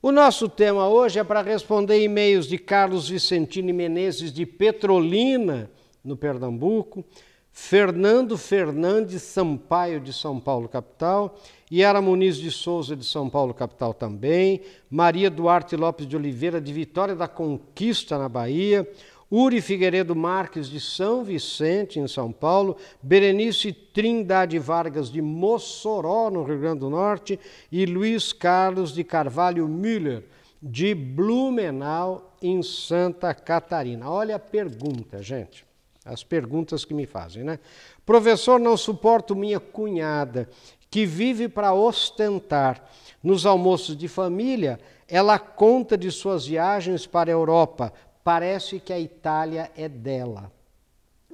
O nosso tema hoje é para responder e-mails de Carlos Vicentini Menezes de Petrolina, no Pernambuco, Fernando Fernandes Sampaio de São Paulo, capital, Yara Muniz de Souza de São Paulo, capital também, Maria Duarte Lopes de Oliveira de Vitória da Conquista, na Bahia, Uri Figueiredo Marques de São Vicente, em São Paulo, Berenice Trindade Vargas de Mossoró, no Rio Grande do Norte, e Luiz Carlos de Carvalho Müller, de Blumenau, em Santa Catarina. Olha a pergunta, gente. As perguntas que me fazem, né? Professor, não suporto minha cunhada, que vive para ostentar. Nos almoços de família, ela conta de suas viagens para a Europa, parece que a Itália é dela.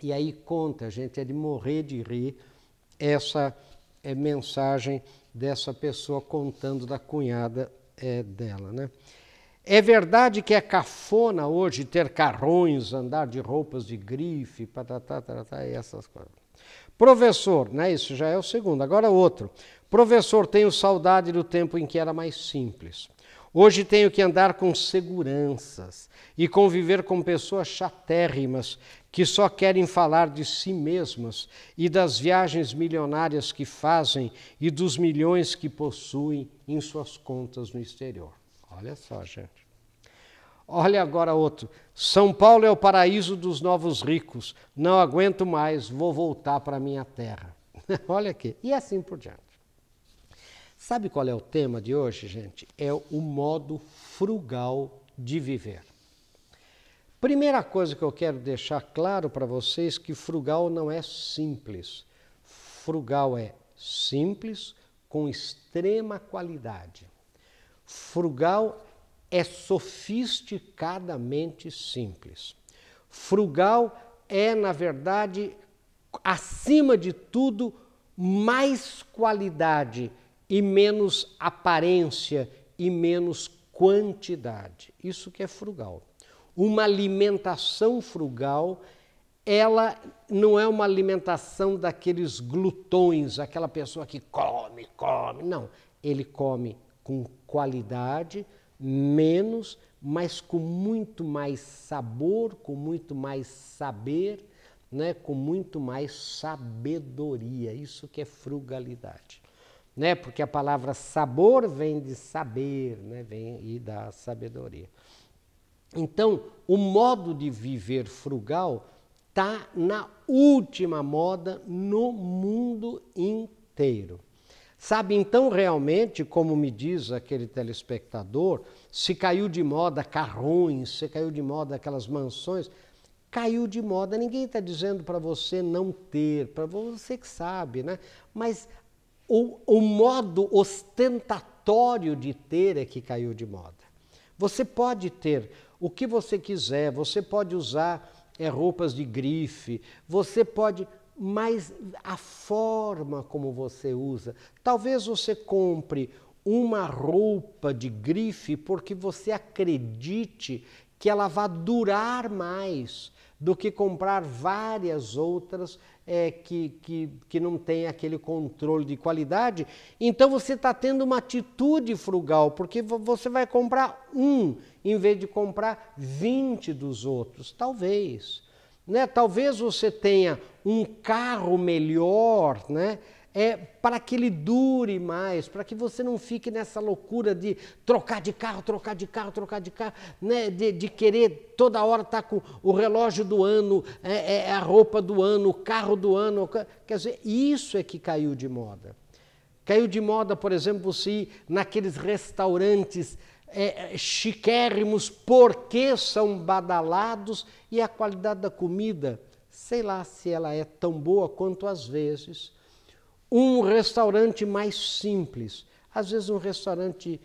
E aí conta, gente, é de morrer de rir essa é, mensagem dessa pessoa contando da cunhada é, dela, né? É verdade que é cafona hoje ter carrões, andar de roupas de grife, patatá, tatatá, essas coisas. Professor, né, isso já é o segundo. Agora outro. Professor, tenho saudade do tempo em que era mais simples. Hoje tenho que andar com seguranças e conviver com pessoas chatérrimas que só querem falar de si mesmas e das viagens milionárias que fazem e dos milhões que possuem em suas contas no exterior. Olha só, gente. Olha agora outro. São Paulo é o paraíso dos novos ricos. Não aguento mais, vou voltar para minha terra. Olha aqui. E assim por diante. Sabe qual é o tema de hoje, gente? É o modo frugal de viver. Primeira coisa que eu quero deixar claro para vocês que frugal não é simples. Frugal é simples com extrema qualidade. Frugal é sofisticadamente simples. Frugal é, na verdade, acima de tudo, mais qualidade e menos aparência e menos quantidade. Isso que é frugal. Uma alimentação frugal, ela não é uma alimentação daqueles glutões, aquela pessoa que come, come. Não, ele come com qualidade, menos, mas com muito mais sabor, com muito mais saber, né? com muito mais sabedoria. Isso que é frugalidade né? Porque a palavra sabor vem de saber, né? Vem e da sabedoria. Então, o modo de viver frugal está na última moda no mundo inteiro. Sabe, então, realmente, como me diz aquele telespectador, se caiu de moda carrões, se caiu de moda aquelas mansões, caiu de moda. Ninguém está dizendo para você não ter, para você que sabe, né? Mas o, o modo ostentatório de ter é que caiu de moda. Você pode ter o que você quiser, você pode usar é, roupas de grife, você pode, mas a forma como você usa. Talvez você compre uma roupa de grife porque você acredite que ela vai durar mais do que comprar várias outras é, que, que, que não tem aquele controle de qualidade. Então você está tendo uma atitude frugal, porque você vai comprar um em vez de comprar 20 dos outros. Talvez. Né? Talvez você tenha um carro melhor, né? É, para que ele dure mais, para que você não fique nessa loucura de trocar de carro, trocar de carro, trocar de carro, né? de, de querer toda hora estar tá com o relógio do ano, é, é, a roupa do ano, o carro do ano. Quer dizer, isso é que caiu de moda. Caiu de moda, por exemplo, se ir naqueles restaurantes é, chiquérrimos porque são badalados e a qualidade da comida, sei lá se ela é tão boa quanto às vezes um restaurante mais simples, às vezes um restaurante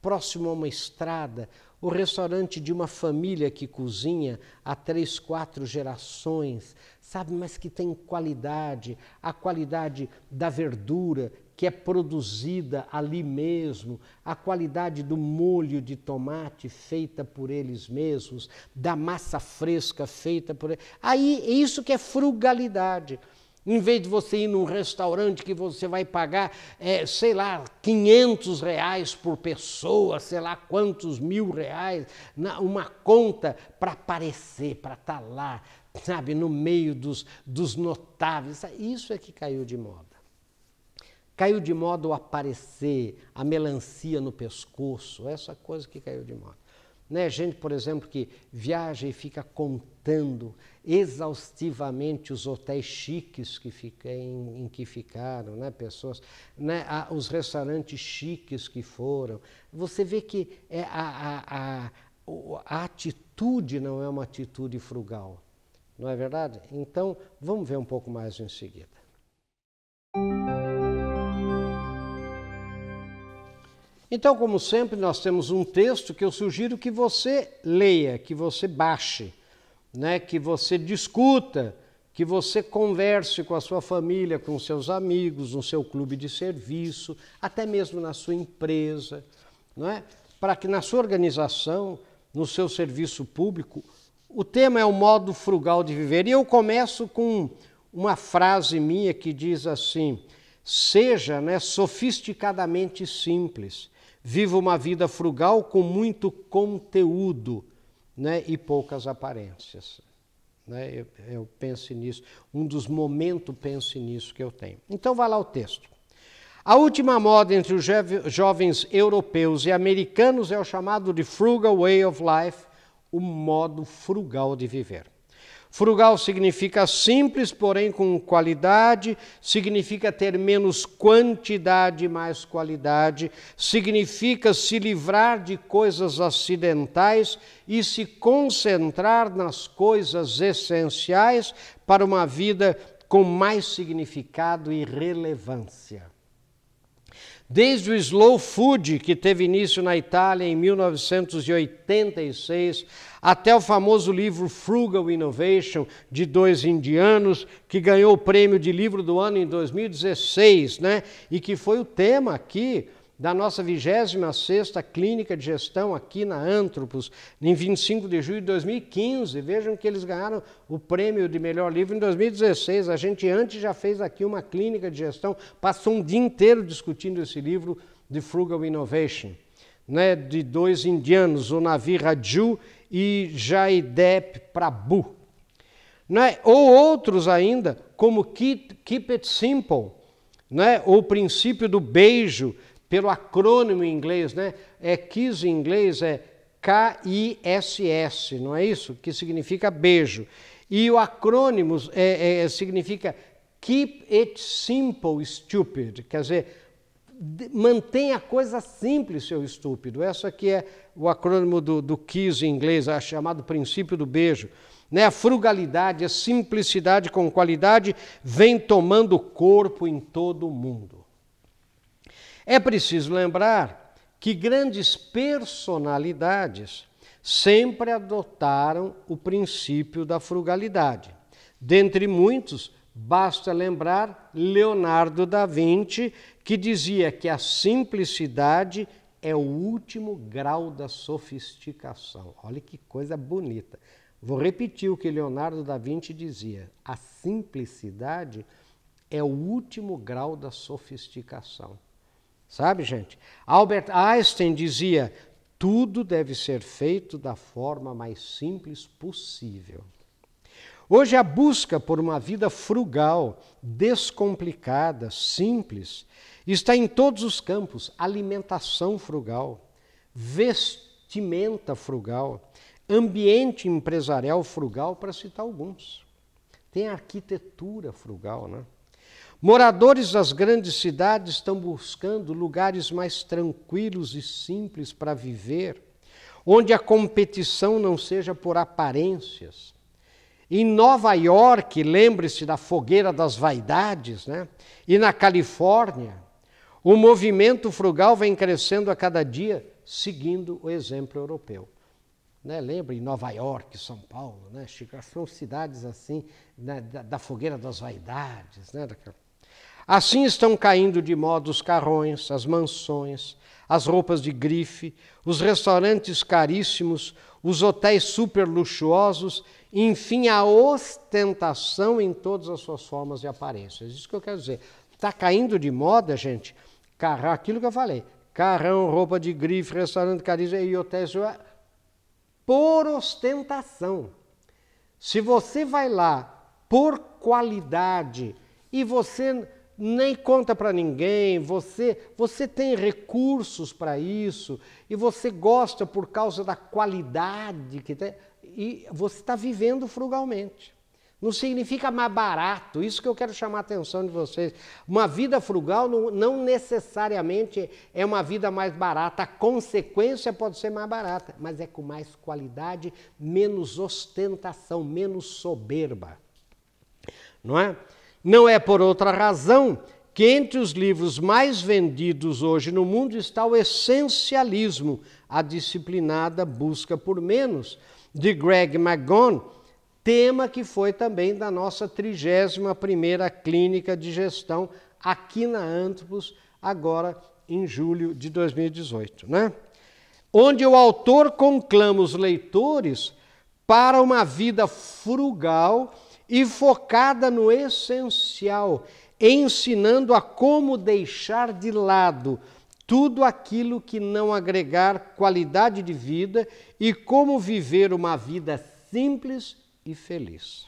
próximo a uma estrada, o restaurante de uma família que cozinha há três, quatro gerações, sabe, mas que tem qualidade, a qualidade da verdura que é produzida ali mesmo, a qualidade do molho de tomate feita por eles mesmos, da massa fresca feita por eles. Aí, isso que é frugalidade. Em vez de você ir num restaurante que você vai pagar, é, sei lá, 500 reais por pessoa, sei lá quantos mil reais, na, uma conta para aparecer, para estar tá lá, sabe, no meio dos, dos notáveis. Isso é que caiu de moda. Caiu de moda o aparecer, a melancia no pescoço, essa coisa que caiu de moda. Né? Gente, por exemplo, que viaja e fica contando exaustivamente os hotéis chiques que fica, em, em que ficaram, né? pessoas, né? os restaurantes chiques que foram. Você vê que é a, a, a, a atitude não é uma atitude frugal, não é verdade? Então, vamos ver um pouco mais em seguida. Então, como sempre, nós temos um texto que eu sugiro que você leia, que você baixe, né? que você discuta, que você converse com a sua família, com seus amigos, no seu clube de serviço, até mesmo na sua empresa, não é? para que na sua organização, no seu serviço público, o tema é o modo frugal de viver. E eu começo com uma frase minha que diz assim: seja né, sofisticadamente simples Viva uma vida frugal com muito conteúdo né, e poucas aparências. Né? Eu, eu penso nisso, um dos momentos pense nisso que eu tenho. Então vai lá o texto. A última moda entre os jovens europeus e americanos é o chamado de frugal way of life, o modo frugal de viver. Frugal significa simples, porém com qualidade, significa ter menos quantidade mais qualidade, significa se livrar de coisas acidentais e se concentrar nas coisas essenciais para uma vida com mais significado e relevância. Desde o slow food, que teve início na Itália em 1986, até o famoso livro Frugal Innovation, de dois indianos, que ganhou o prêmio de livro do ano em 2016, né? e que foi o tema aqui da nossa 26ª Clínica de Gestão aqui na Antropos, em 25 de julho de 2015. Vejam que eles ganharam o prêmio de melhor livro em 2016. A gente antes já fez aqui uma clínica de gestão, passou um dia inteiro discutindo esse livro de Frugal Innovation, né, de dois indianos, o Navi Raju e Jaidep Prabhu. Né? Ou outros ainda, como Keep, Keep It Simple, né? o princípio do beijo, pelo acrônimo em inglês, né? É KISS em inglês é K-I-S-S, não é isso? Que significa beijo. E o acrônimo é, é, significa Keep It Simple Stupid, quer dizer, mantenha a coisa simples, seu estúpido. Essa aqui é o acrônimo do, do KISS em inglês, é chamado princípio do beijo. Né? A frugalidade, a simplicidade com qualidade vem tomando corpo em todo o mundo. É preciso lembrar que grandes personalidades sempre adotaram o princípio da frugalidade. Dentre muitos, basta lembrar Leonardo da Vinci, que dizia que a simplicidade é o último grau da sofisticação. Olha que coisa bonita. Vou repetir o que Leonardo da Vinci dizia: a simplicidade é o último grau da sofisticação. Sabe, gente? Albert Einstein dizia: tudo deve ser feito da forma mais simples possível. Hoje, a busca por uma vida frugal, descomplicada, simples, está em todos os campos: alimentação frugal, vestimenta frugal, ambiente empresarial frugal, para citar alguns. Tem arquitetura frugal, né? Moradores das grandes cidades estão buscando lugares mais tranquilos e simples para viver, onde a competição não seja por aparências. Em Nova York, lembre-se da fogueira das vaidades, né? E na Califórnia, o movimento frugal vem crescendo a cada dia, seguindo o exemplo europeu. Né? Lembra em Nova York, São Paulo, né? São cidades assim, né? da, da, fogueira das vaidades, né? Assim estão caindo de moda os carrões, as mansões, as roupas de grife, os restaurantes caríssimos, os hotéis super luxuosos enfim, a ostentação em todas as suas formas e aparências. Isso que eu quero dizer. Está caindo de moda, gente, carrar aquilo que eu falei. Carrão, roupa de grife, restaurante caríssimo e hotéis por ostentação. Se você vai lá por qualidade e você nem conta para ninguém, você, você tem recursos para isso e você gosta por causa da qualidade que tem, e você está vivendo frugalmente. Não significa mais barato, isso que eu quero chamar a atenção de vocês. Uma vida frugal não, não necessariamente é uma vida mais barata, a consequência pode ser mais barata, mas é com mais qualidade, menos ostentação, menos soberba. Não é? Não é por outra razão que entre os livros mais vendidos hoje no mundo está o Essencialismo, a disciplinada busca por menos, de Greg McGon tema que foi também da nossa 31ª Clínica de Gestão aqui na Antropos, agora em julho de 2018, né? Onde o autor conclama os leitores para uma vida frugal e focada no essencial, ensinando a como deixar de lado tudo aquilo que não agregar qualidade de vida e como viver uma vida simples e feliz.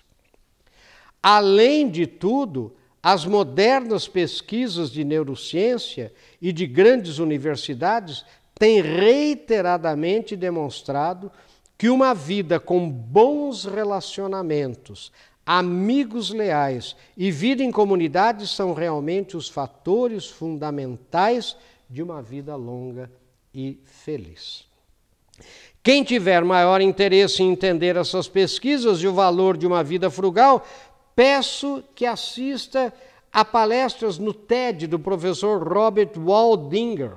Além de tudo, as modernas pesquisas de neurociência e de grandes universidades têm reiteradamente demonstrado que uma vida com bons relacionamentos, amigos leais e vida em comunidade são realmente os fatores fundamentais de uma vida longa e feliz. Quem tiver maior interesse em entender essas pesquisas e o valor de uma vida frugal, peço que assista a palestras no TED do professor Robert Waldinger.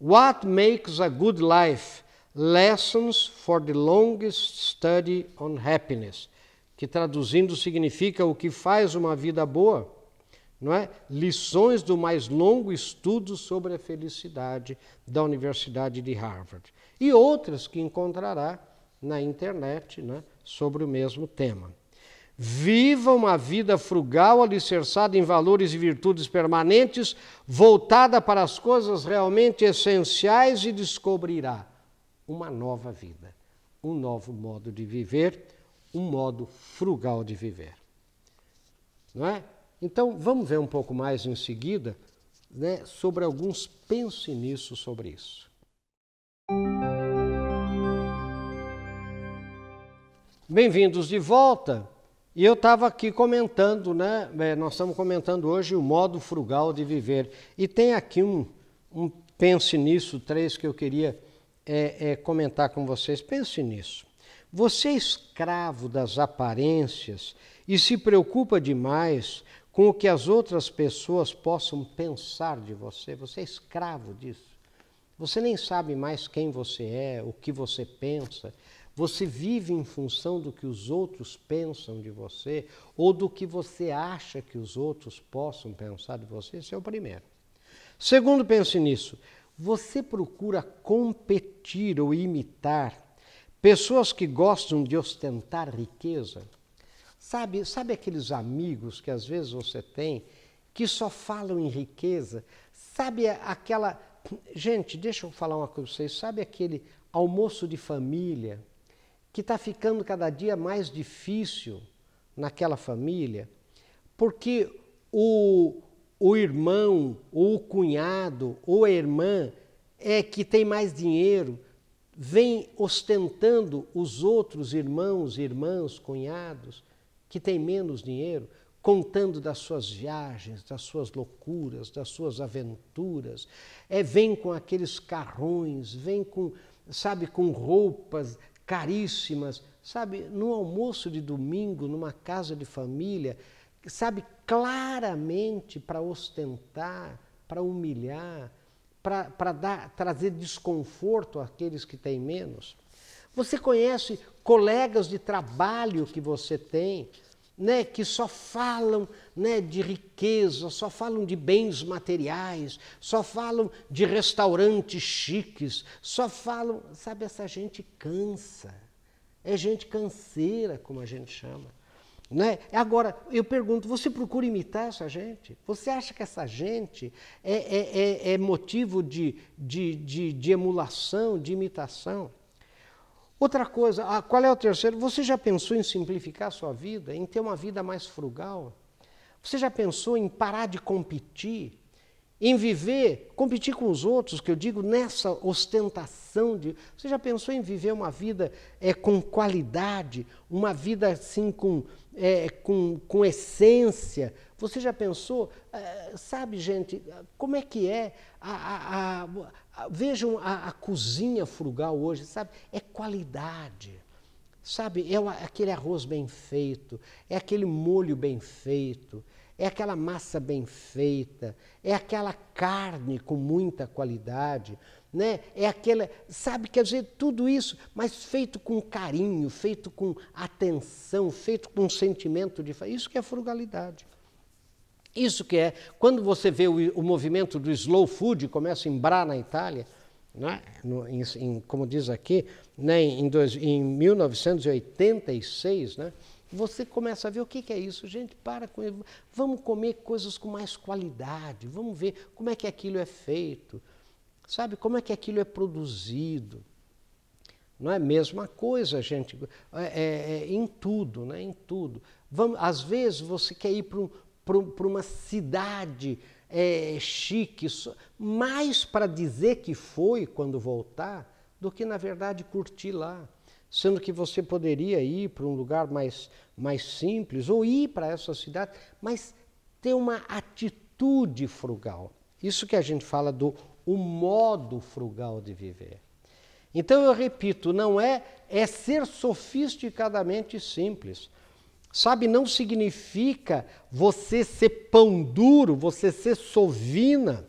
What Makes a Good Life? Lessons for the Longest Study on Happiness, que traduzindo significa o que faz uma vida boa, não é? Lições do mais longo estudo sobre a felicidade da Universidade de Harvard e outras que encontrará na internet né, sobre o mesmo tema. Viva uma vida frugal, alicerçada em valores e virtudes permanentes, voltada para as coisas realmente essenciais e descobrirá uma nova vida, um novo modo de viver, um modo frugal de viver. Não é? Então, vamos ver um pouco mais em seguida né, sobre alguns pense nisso sobre isso. Bem-vindos de volta. E eu estava aqui comentando, né? É, nós estamos comentando hoje o modo frugal de viver. E tem aqui um, um pense nisso, três que eu queria é, é, comentar com vocês. Pense nisso. Você é escravo das aparências e se preocupa demais com o que as outras pessoas possam pensar de você. Você é escravo disso. Você nem sabe mais quem você é, o que você pensa. Você vive em função do que os outros pensam de você ou do que você acha que os outros possam pensar de você. Esse é o primeiro. Segundo, pense nisso. Você procura competir ou imitar pessoas que gostam de ostentar riqueza. Sabe, sabe aqueles amigos que às vezes você tem que só falam em riqueza? Sabe aquela Gente, deixa eu falar uma coisa para vocês. Sabe aquele almoço de família que está ficando cada dia mais difícil naquela família? Porque o, o irmão, ou o cunhado, ou a irmã é que tem mais dinheiro, vem ostentando os outros irmãos, irmãs, cunhados que têm menos dinheiro, contando das suas viagens, das suas loucuras, das suas aventuras. É, vem com aqueles carrões, vem com, sabe, com roupas caríssimas, sabe, no almoço de domingo, numa casa de família, sabe, claramente para ostentar, para humilhar, para trazer desconforto àqueles que têm menos. Você conhece colegas de trabalho que você tem, né, que só falam né, de riqueza, só falam de bens materiais, só falam de restaurantes chiques, só falam, sabe, essa gente cansa. é gente canseira, como a gente chama. Né? Agora, eu pergunto, você procura imitar essa gente? Você acha que essa gente é, é, é, é motivo de, de, de, de, emulação, de imitação? Outra coisa, ah, qual é o terceiro? Você já pensou em simplificar a sua vida, em ter uma vida mais frugal? Você já pensou em parar de competir? Em viver, competir com os outros, que eu digo nessa ostentação de. Você já pensou em viver uma vida é, com qualidade, uma vida assim com, é, com, com essência? Você já pensou, é, sabe, gente, como é que é? A, a, a, vejam a, cozinha frugal hoje, sabe? É qualidade. Sabe, é aquele arroz bem feito, é aquele molho bem feito, é aquela massa bem feita, é aquela carne com muita qualidade, né? É aquela, sabe, quer dizer, tudo isso, mas feito com carinho, feito com atenção, feito com sentimento de isso que é frugalidade. Isso que é, quando você vê o, o movimento do slow food começa a embrar na Itália, né? No, em, em, como diz aqui, né? em, dois, em 1986, né? Você começa a ver o que, que é isso. Gente, para com isso. Vamos comer coisas com mais qualidade. Vamos ver como é que aquilo é feito. Sabe, como é que aquilo é produzido. Não é a mesma coisa, gente, é, é, é, em tudo, né? em tudo. Vamos, às vezes você quer ir para um, uma cidade é, chique, mais para dizer que foi quando voltar, do que, na verdade, curtir lá sendo que você poderia ir para um lugar mais, mais simples ou ir para essa cidade, mas ter uma atitude frugal. Isso que a gente fala do o modo frugal de viver. Então eu repito, não é é ser sofisticadamente simples. Sabe, não significa você ser pão duro, você ser sovina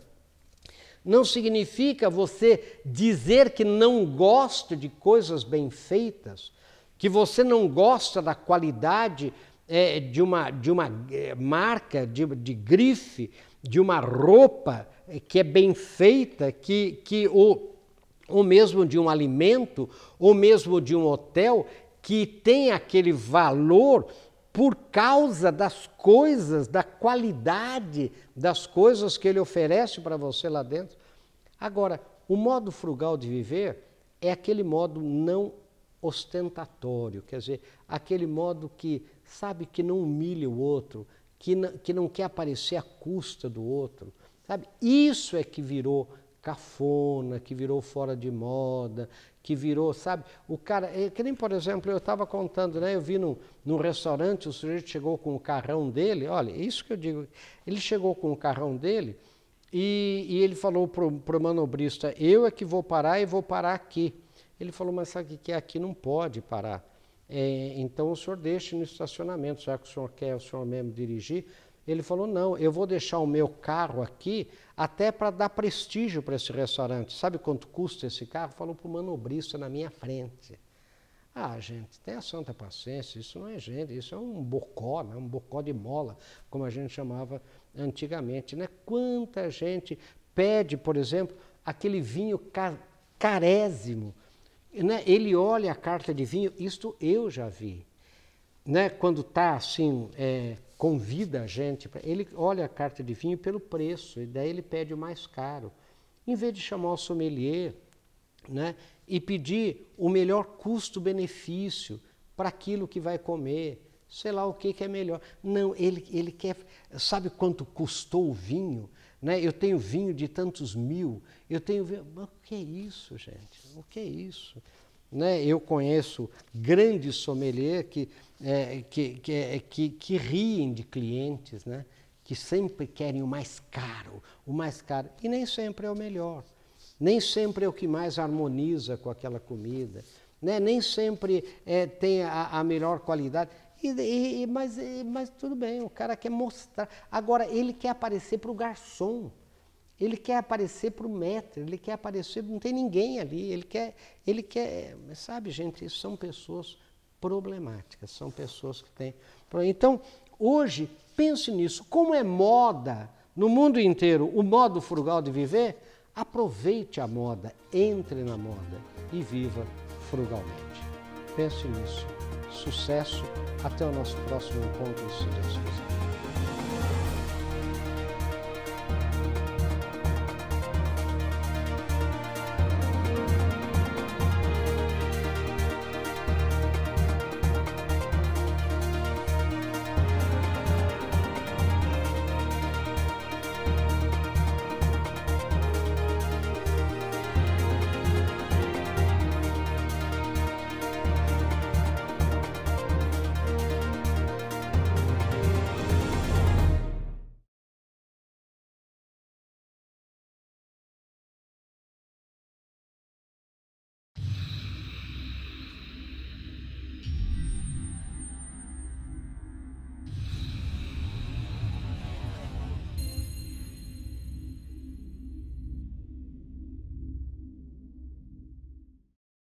não significa você dizer que não gosta de coisas bem feitas, que você não gosta da qualidade é, de uma, de uma é, marca, de, de grife, de uma roupa é, que é bem feita, que, que ou, ou mesmo de um alimento, ou mesmo de um hotel, que tem aquele valor por causa das coisas, da qualidade das coisas que ele oferece para você lá dentro. Agora, o modo frugal de viver é aquele modo não ostentatório, quer dizer, aquele modo que sabe que não humilha o outro, que não, que não quer aparecer à custa do outro, sabe? Isso é que virou cafona, que virou fora de moda, que virou, sabe? O cara, é, que nem por exemplo, eu estava contando, né? Eu vi num, num restaurante, o sujeito chegou com o carrão dele, olha, é isso que eu digo, ele chegou com o carrão dele e, e ele falou para o manobrista, eu é que vou parar e vou parar aqui. Ele falou, mas sabe o que é? Aqui não pode parar. É, então o senhor deixe no estacionamento, já que o senhor quer o senhor mesmo dirigir, ele falou: não, eu vou deixar o meu carro aqui até para dar prestígio para esse restaurante. Sabe quanto custa esse carro? Falou para o manobrista na minha frente. Ah, gente, tenha santa paciência, isso não é gente, isso é um bocó, né? um bocó de mola, como a gente chamava antigamente. Né? Quanta gente pede, por exemplo, aquele vinho carésimo. Né? Ele olha a carta de vinho, isto eu já vi. Né? Quando está assim, é, convida a gente, pra, ele olha a carta de vinho pelo preço, e daí ele pede o mais caro. Em vez de chamar o sommelier né, e pedir o melhor custo-benefício para aquilo que vai comer, sei lá o que, que é melhor. Não, ele, ele quer. Sabe quanto custou o vinho? Né? Eu tenho vinho de tantos mil, eu tenho vinho. O que é isso, gente? O que é isso? Né? Eu conheço grandes sommeliers que, é, que, que, é, que, que riem de clientes, né? que sempre querem o mais caro, o mais caro, e nem sempre é o melhor, nem sempre é o que mais harmoniza com aquela comida, né? nem sempre é, tem a, a melhor qualidade. E, e, mas, mas tudo bem, o cara quer mostrar. Agora, ele quer aparecer para o garçom. Ele quer aparecer para o metro, ele quer aparecer, não tem ninguém ali, ele quer, ele quer, sabe, gente, são pessoas problemáticas, são pessoas que têm. Então, hoje, pense nisso, como é moda no mundo inteiro o modo frugal de viver, aproveite a moda, entre na moda e viva frugalmente. Pense nisso. Sucesso. Até o nosso próximo encontro, se Deus quiser.